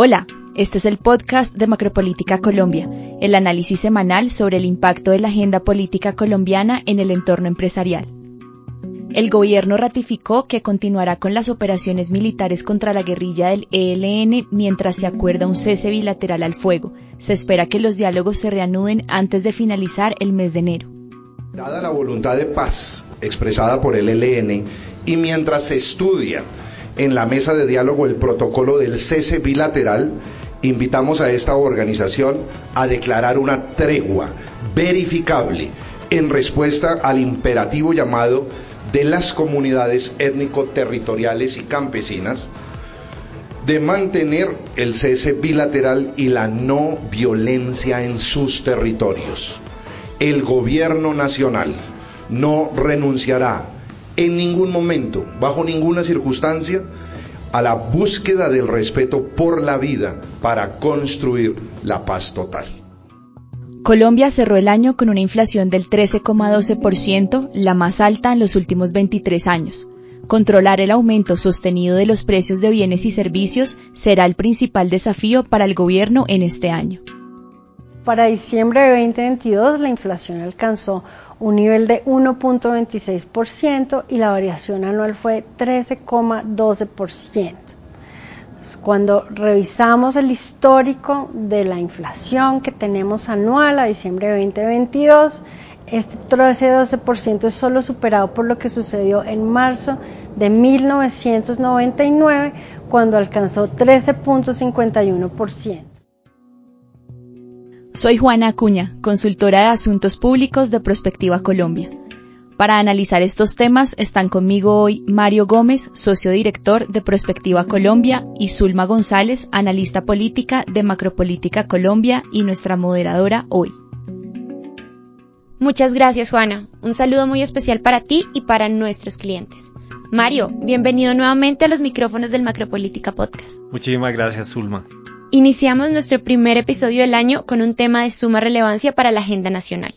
Hola, este es el podcast de Macropolítica Colombia, el análisis semanal sobre el impacto de la agenda política colombiana en el entorno empresarial. El gobierno ratificó que continuará con las operaciones militares contra la guerrilla del ELN mientras se acuerda un cese bilateral al fuego. Se espera que los diálogos se reanuden antes de finalizar el mes de enero. Dada la voluntad de paz expresada por el ELN y mientras se estudia en la mesa de diálogo el protocolo del cese bilateral, invitamos a esta organización a declarar una tregua verificable en respuesta al imperativo llamado de las comunidades étnico-territoriales y campesinas de mantener el cese bilateral y la no violencia en sus territorios. El gobierno nacional no renunciará en ningún momento, bajo ninguna circunstancia, a la búsqueda del respeto por la vida para construir la paz total. Colombia cerró el año con una inflación del 13,12%, la más alta en los últimos 23 años. Controlar el aumento sostenido de los precios de bienes y servicios será el principal desafío para el gobierno en este año. Para diciembre de 2022 la inflación alcanzó un nivel de 1.26% y la variación anual fue 13,12%. Cuando revisamos el histórico de la inflación que tenemos anual a diciembre de 2022, este 13-12% es solo superado por lo que sucedió en marzo de 1999, cuando alcanzó 13.51%. Soy Juana Acuña, consultora de Asuntos Públicos de Prospectiva Colombia. Para analizar estos temas están conmigo hoy Mario Gómez, socio director de Prospectiva Colombia, y Zulma González, analista política de Macropolítica Colombia y nuestra moderadora hoy. Muchas gracias, Juana. Un saludo muy especial para ti y para nuestros clientes. Mario, bienvenido nuevamente a los micrófonos del Macropolítica Podcast. Muchísimas gracias, Zulma. Iniciamos nuestro primer episodio del año con un tema de suma relevancia para la agenda nacional,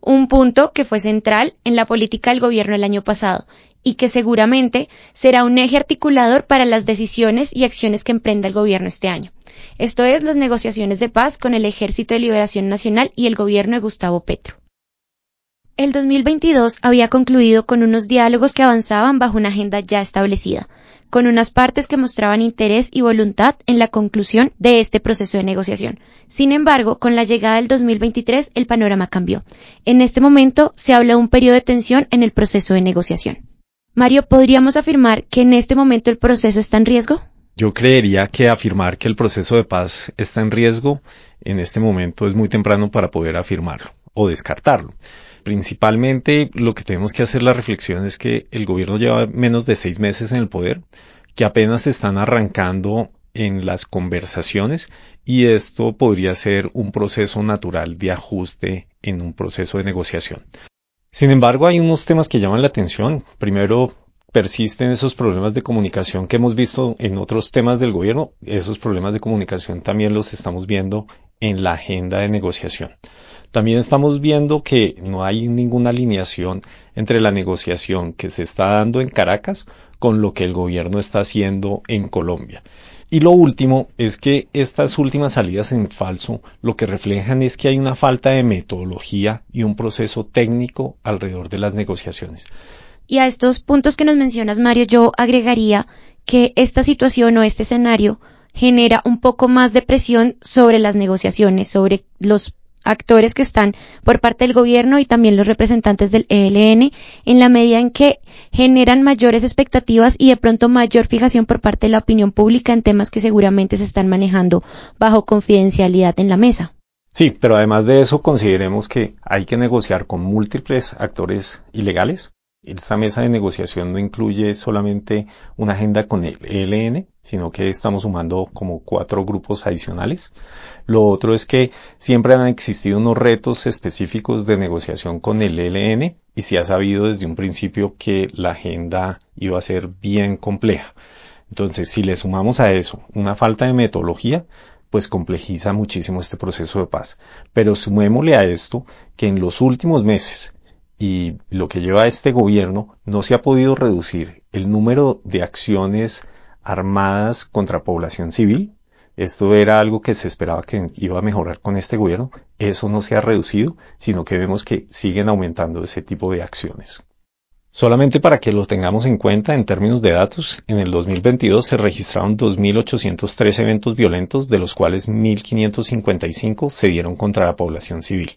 un punto que fue central en la política del gobierno el año pasado y que seguramente será un eje articulador para las decisiones y acciones que emprenda el gobierno este año. Esto es las negociaciones de paz con el Ejército de Liberación Nacional y el gobierno de Gustavo Petro. El 2022 había concluido con unos diálogos que avanzaban bajo una agenda ya establecida, con unas partes que mostraban interés y voluntad en la conclusión de este proceso de negociación. Sin embargo, con la llegada del 2023 el panorama cambió. En este momento se habla de un periodo de tensión en el proceso de negociación. Mario, ¿podríamos afirmar que en este momento el proceso está en riesgo? Yo creería que afirmar que el proceso de paz está en riesgo en este momento es muy temprano para poder afirmarlo o descartarlo. Principalmente lo que tenemos que hacer la reflexión es que el gobierno lleva menos de seis meses en el poder, que apenas están arrancando en las conversaciones y esto podría ser un proceso natural de ajuste en un proceso de negociación. Sin embargo, hay unos temas que llaman la atención. Primero, persisten esos problemas de comunicación que hemos visto en otros temas del gobierno. Esos problemas de comunicación también los estamos viendo en la agenda de negociación. También estamos viendo que no hay ninguna alineación entre la negociación que se está dando en Caracas con lo que el gobierno está haciendo en Colombia. Y lo último es que estas últimas salidas en falso lo que reflejan es que hay una falta de metodología y un proceso técnico alrededor de las negociaciones. Y a estos puntos que nos mencionas, Mario, yo agregaría que esta situación o este escenario genera un poco más de presión sobre las negociaciones, sobre los actores que están por parte del gobierno y también los representantes del ELN en la medida en que generan mayores expectativas y de pronto mayor fijación por parte de la opinión pública en temas que seguramente se están manejando bajo confidencialidad en la mesa. Sí, pero además de eso consideremos que hay que negociar con múltiples actores ilegales esta mesa de negociación no incluye solamente una agenda con el ELN, sino que estamos sumando como cuatro grupos adicionales. Lo otro es que siempre han existido unos retos específicos de negociación con el ELN y se ha sabido desde un principio que la agenda iba a ser bien compleja. Entonces, si le sumamos a eso una falta de metodología, pues complejiza muchísimo este proceso de paz. Pero sumémosle a esto que en los últimos meses y lo que lleva este gobierno no se ha podido reducir el número de acciones armadas contra población civil. Esto era algo que se esperaba que iba a mejorar con este gobierno. Eso no se ha reducido, sino que vemos que siguen aumentando ese tipo de acciones. Solamente para que lo tengamos en cuenta en términos de datos, en el 2022 se registraron 2.803 eventos violentos, de los cuales 1.555 se dieron contra la población civil.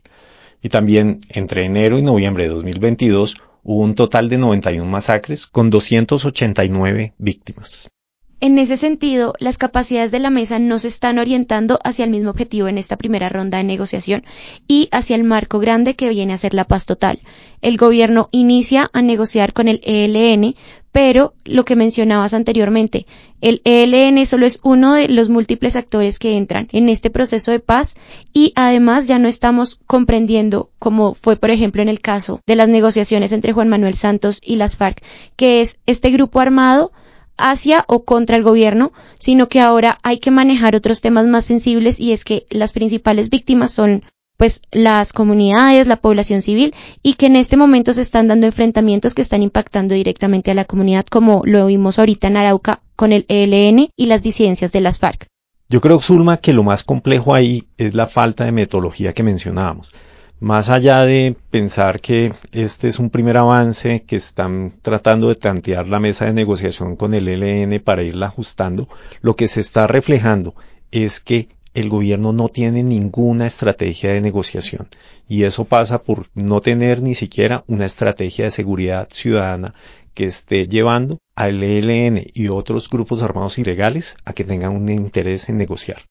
Y también entre enero y noviembre de 2022 hubo un total de 91 masacres con 289 víctimas. En ese sentido, las capacidades de la mesa no se están orientando hacia el mismo objetivo en esta primera ronda de negociación y hacia el marco grande que viene a ser la paz total. El gobierno inicia a negociar con el ELN, pero lo que mencionabas anteriormente, el ELN solo es uno de los múltiples actores que entran en este proceso de paz y además ya no estamos comprendiendo, como fue por ejemplo en el caso de las negociaciones entre Juan Manuel Santos y las FARC, que es este grupo armado hacia o contra el gobierno, sino que ahora hay que manejar otros temas más sensibles y es que las principales víctimas son pues las comunidades, la población civil y que en este momento se están dando enfrentamientos que están impactando directamente a la comunidad como lo vimos ahorita en Arauca con el ELN y las disidencias de las FARC. Yo creo, Zulma, que lo más complejo ahí es la falta de metodología que mencionábamos más allá de pensar que este es un primer avance que están tratando de tantear la mesa de negociación con el ELN para irla ajustando, lo que se está reflejando es que el gobierno no tiene ninguna estrategia de negociación y eso pasa por no tener ni siquiera una estrategia de seguridad ciudadana que esté llevando al ELN y otros grupos armados ilegales a que tengan un interés en negociar.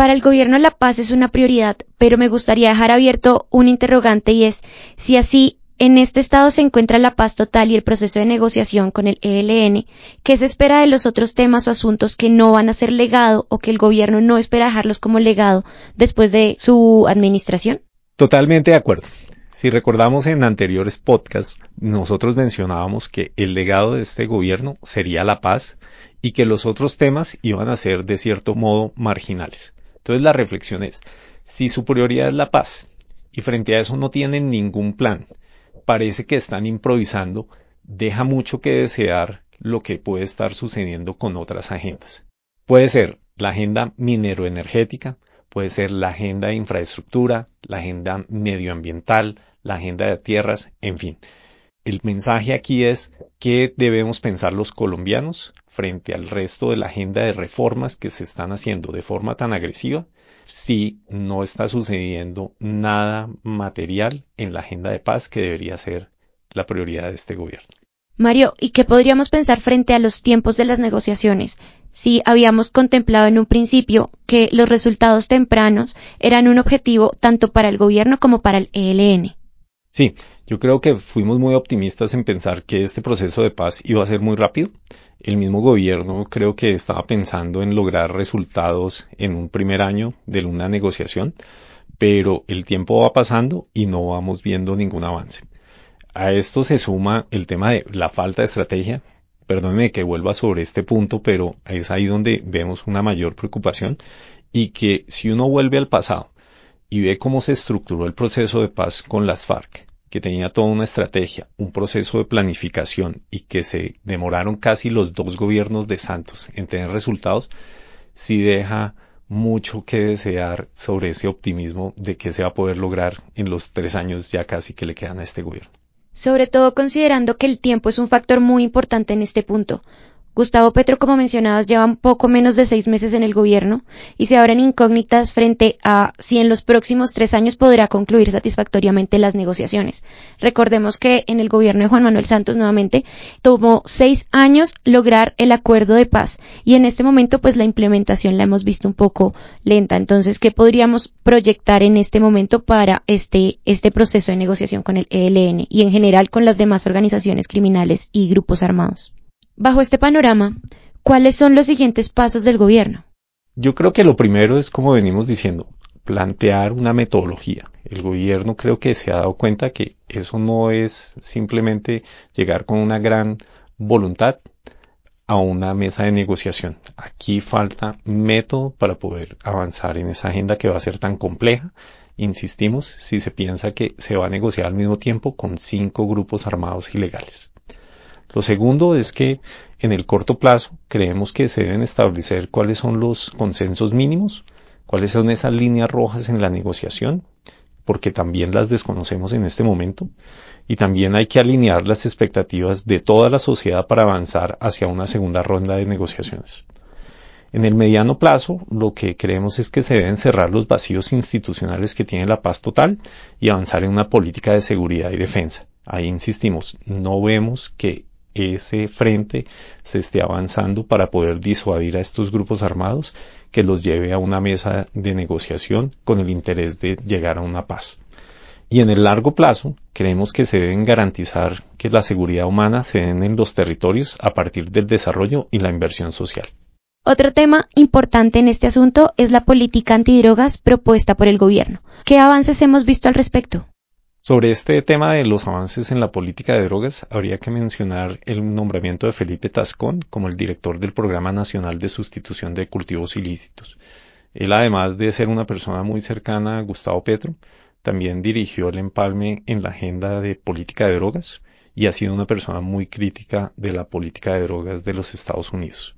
Para el gobierno la paz es una prioridad, pero me gustaría dejar abierto un interrogante y es si así en este estado se encuentra la paz total y el proceso de negociación con el ELN, ¿qué se espera de los otros temas o asuntos que no van a ser legado o que el gobierno no espera dejarlos como legado después de su administración? Totalmente de acuerdo. Si recordamos en anteriores podcasts, nosotros mencionábamos que el legado de este gobierno sería la paz y que los otros temas iban a ser de cierto modo marginales. Entonces la reflexión es, si su prioridad es la paz y frente a eso no tienen ningún plan, parece que están improvisando, deja mucho que desear lo que puede estar sucediendo con otras agendas. Puede ser la agenda mineroenergética, puede ser la agenda de infraestructura, la agenda medioambiental, la agenda de tierras, en fin. El mensaje aquí es qué debemos pensar los colombianos frente al resto de la agenda de reformas que se están haciendo de forma tan agresiva si no está sucediendo nada material en la agenda de paz que debería ser la prioridad de este gobierno. Mario, ¿y qué podríamos pensar frente a los tiempos de las negociaciones? Si habíamos contemplado en un principio que los resultados tempranos eran un objetivo tanto para el gobierno como para el ELN. Sí, yo creo que fuimos muy optimistas en pensar que este proceso de paz iba a ser muy rápido. El mismo gobierno creo que estaba pensando en lograr resultados en un primer año de una negociación, pero el tiempo va pasando y no vamos viendo ningún avance. A esto se suma el tema de la falta de estrategia. Perdóneme que vuelva sobre este punto, pero es ahí donde vemos una mayor preocupación y que si uno vuelve al pasado y ve cómo se estructuró el proceso de paz con las FARC, que tenía toda una estrategia, un proceso de planificación y que se demoraron casi los dos gobiernos de Santos en tener resultados, sí deja mucho que desear sobre ese optimismo de que se va a poder lograr en los tres años ya casi que le quedan a este gobierno. Sobre todo considerando que el tiempo es un factor muy importante en este punto, Gustavo Petro, como mencionabas, lleva poco menos de seis meses en el gobierno y se abren incógnitas frente a si en los próximos tres años podrá concluir satisfactoriamente las negociaciones. Recordemos que en el gobierno de Juan Manuel Santos nuevamente tomó seis años lograr el acuerdo de paz y en este momento pues la implementación la hemos visto un poco lenta. Entonces, ¿qué podríamos proyectar en este momento para este, este proceso de negociación con el ELN y en general con las demás organizaciones criminales y grupos armados? Bajo este panorama, ¿cuáles son los siguientes pasos del gobierno? Yo creo que lo primero es, como venimos diciendo, plantear una metodología. El gobierno creo que se ha dado cuenta que eso no es simplemente llegar con una gran voluntad a una mesa de negociación. Aquí falta método para poder avanzar en esa agenda que va a ser tan compleja. Insistimos, si se piensa que se va a negociar al mismo tiempo con cinco grupos armados ilegales. Lo segundo es que en el corto plazo creemos que se deben establecer cuáles son los consensos mínimos, cuáles son esas líneas rojas en la negociación, porque también las desconocemos en este momento, y también hay que alinear las expectativas de toda la sociedad para avanzar hacia una segunda ronda de negociaciones. En el mediano plazo, lo que creemos es que se deben cerrar los vacíos institucionales que tiene la paz total y avanzar en una política de seguridad y defensa. Ahí insistimos, no vemos que ese frente se esté avanzando para poder disuadir a estos grupos armados que los lleve a una mesa de negociación con el interés de llegar a una paz. Y en el largo plazo, creemos que se deben garantizar que la seguridad humana se den en los territorios a partir del desarrollo y la inversión social. Otro tema importante en este asunto es la política antidrogas propuesta por el gobierno. ¿Qué avances hemos visto al respecto? Sobre este tema de los avances en la política de drogas, habría que mencionar el nombramiento de Felipe Tascón como el director del Programa Nacional de Sustitución de Cultivos Ilícitos. Él, además de ser una persona muy cercana a Gustavo Petro, también dirigió el empalme en la agenda de política de drogas y ha sido una persona muy crítica de la política de drogas de los Estados Unidos.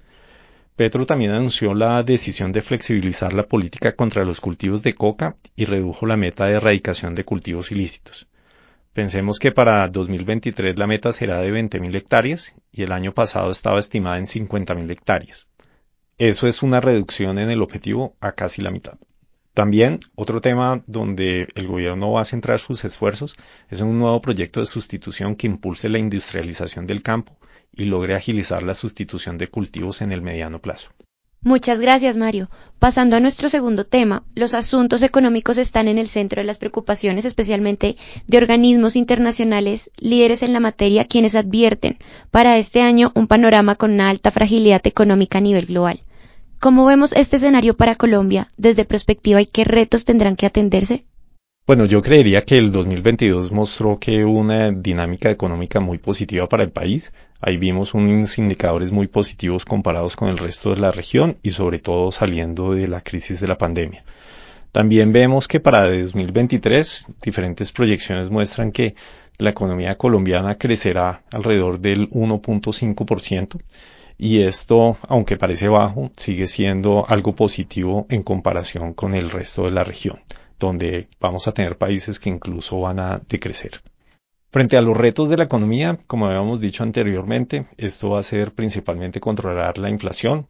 Petro también anunció la decisión de flexibilizar la política contra los cultivos de coca y redujo la meta de erradicación de cultivos ilícitos. Pensemos que para 2023 la meta será de 20.000 hectáreas y el año pasado estaba estimada en 50.000 hectáreas. Eso es una reducción en el objetivo a casi la mitad. También otro tema donde el gobierno va a centrar sus esfuerzos es un nuevo proyecto de sustitución que impulse la industrialización del campo y logre agilizar la sustitución de cultivos en el mediano plazo. Muchas gracias, Mario. Pasando a nuestro segundo tema, los asuntos económicos están en el centro de las preocupaciones, especialmente de organismos internacionales, líderes en la materia, quienes advierten para este año un panorama con una alta fragilidad económica a nivel global. ¿Cómo vemos este escenario para Colombia desde perspectiva y qué retos tendrán que atenderse? Bueno, yo creería que el 2022 mostró que una dinámica económica muy positiva para el país. Ahí vimos unos indicadores muy positivos comparados con el resto de la región y sobre todo saliendo de la crisis de la pandemia. También vemos que para 2023 diferentes proyecciones muestran que la economía colombiana crecerá alrededor del 1.5% y esto, aunque parece bajo, sigue siendo algo positivo en comparación con el resto de la región donde vamos a tener países que incluso van a decrecer. Frente a los retos de la economía, como habíamos dicho anteriormente, esto va a ser principalmente controlar la inflación.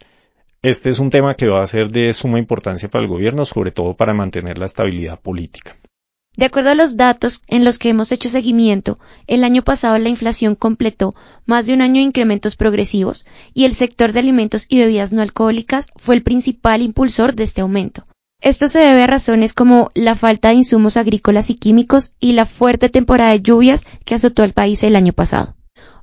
Este es un tema que va a ser de suma importancia para el gobierno, sobre todo para mantener la estabilidad política. De acuerdo a los datos en los que hemos hecho seguimiento, el año pasado la inflación completó más de un año de incrementos progresivos y el sector de alimentos y bebidas no alcohólicas fue el principal impulsor de este aumento. Esto se debe a razones como la falta de insumos agrícolas y químicos y la fuerte temporada de lluvias que azotó al país el año pasado.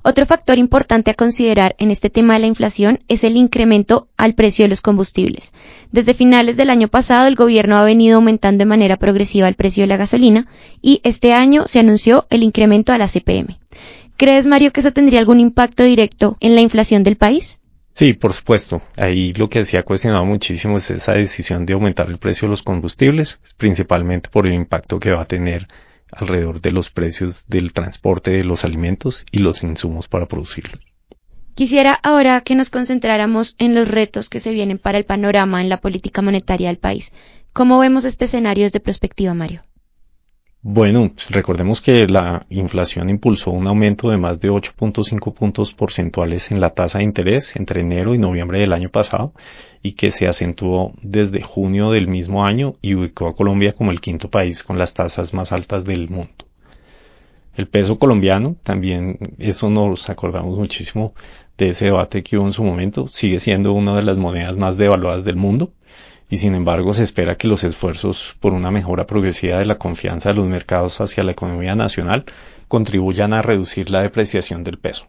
Otro factor importante a considerar en este tema de la inflación es el incremento al precio de los combustibles. Desde finales del año pasado el gobierno ha venido aumentando de manera progresiva el precio de la gasolina y este año se anunció el incremento a la CPM. ¿Crees, Mario, que eso tendría algún impacto directo en la inflación del país? Sí, por supuesto. Ahí lo que se ha cuestionado muchísimo es esa decisión de aumentar el precio de los combustibles, principalmente por el impacto que va a tener alrededor de los precios del transporte de los alimentos y los insumos para producirlos. Quisiera ahora que nos concentráramos en los retos que se vienen para el panorama en la política monetaria del país. ¿Cómo vemos este escenario desde perspectiva, Mario? Bueno, pues recordemos que la inflación impulsó un aumento de más de 8.5 puntos porcentuales en la tasa de interés entre enero y noviembre del año pasado y que se acentuó desde junio del mismo año y ubicó a Colombia como el quinto país con las tasas más altas del mundo. El peso colombiano, también eso nos acordamos muchísimo de ese debate que hubo en su momento, sigue siendo una de las monedas más devaluadas del mundo y sin embargo se espera que los esfuerzos por una mejora progresiva de la confianza de los mercados hacia la economía nacional contribuyan a reducir la depreciación del peso.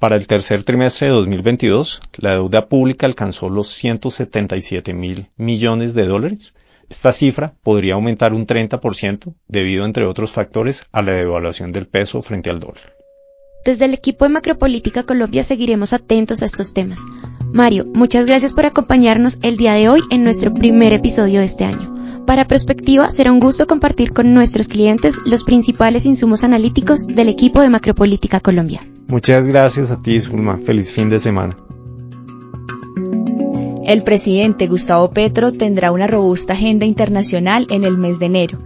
Para el tercer trimestre de 2022, la deuda pública alcanzó los 177 mil millones de dólares. Esta cifra podría aumentar un 30% debido, entre otros factores, a la devaluación del peso frente al dólar. Desde el equipo de Macropolítica Colombia seguiremos atentos a estos temas. Mario, muchas gracias por acompañarnos el día de hoy en nuestro primer episodio de este año. Para Prospectiva será un gusto compartir con nuestros clientes los principales insumos analíticos del equipo de Macropolítica Colombia. Muchas gracias a ti, Zulma. Feliz fin de semana. El presidente Gustavo Petro tendrá una robusta agenda internacional en el mes de enero.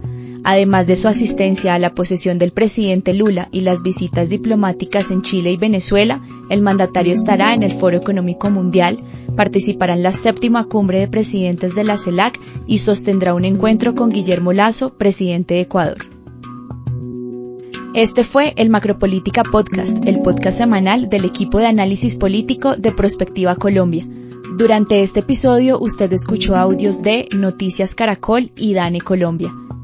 Además de su asistencia a la posesión del presidente Lula y las visitas diplomáticas en Chile y Venezuela, el mandatario estará en el Foro Económico Mundial, participará en la séptima cumbre de presidentes de la CELAC y sostendrá un encuentro con Guillermo Lazo, presidente de Ecuador. Este fue el Macropolítica Podcast, el podcast semanal del equipo de análisis político de Prospectiva Colombia. Durante este episodio usted escuchó audios de Noticias Caracol y Dane Colombia.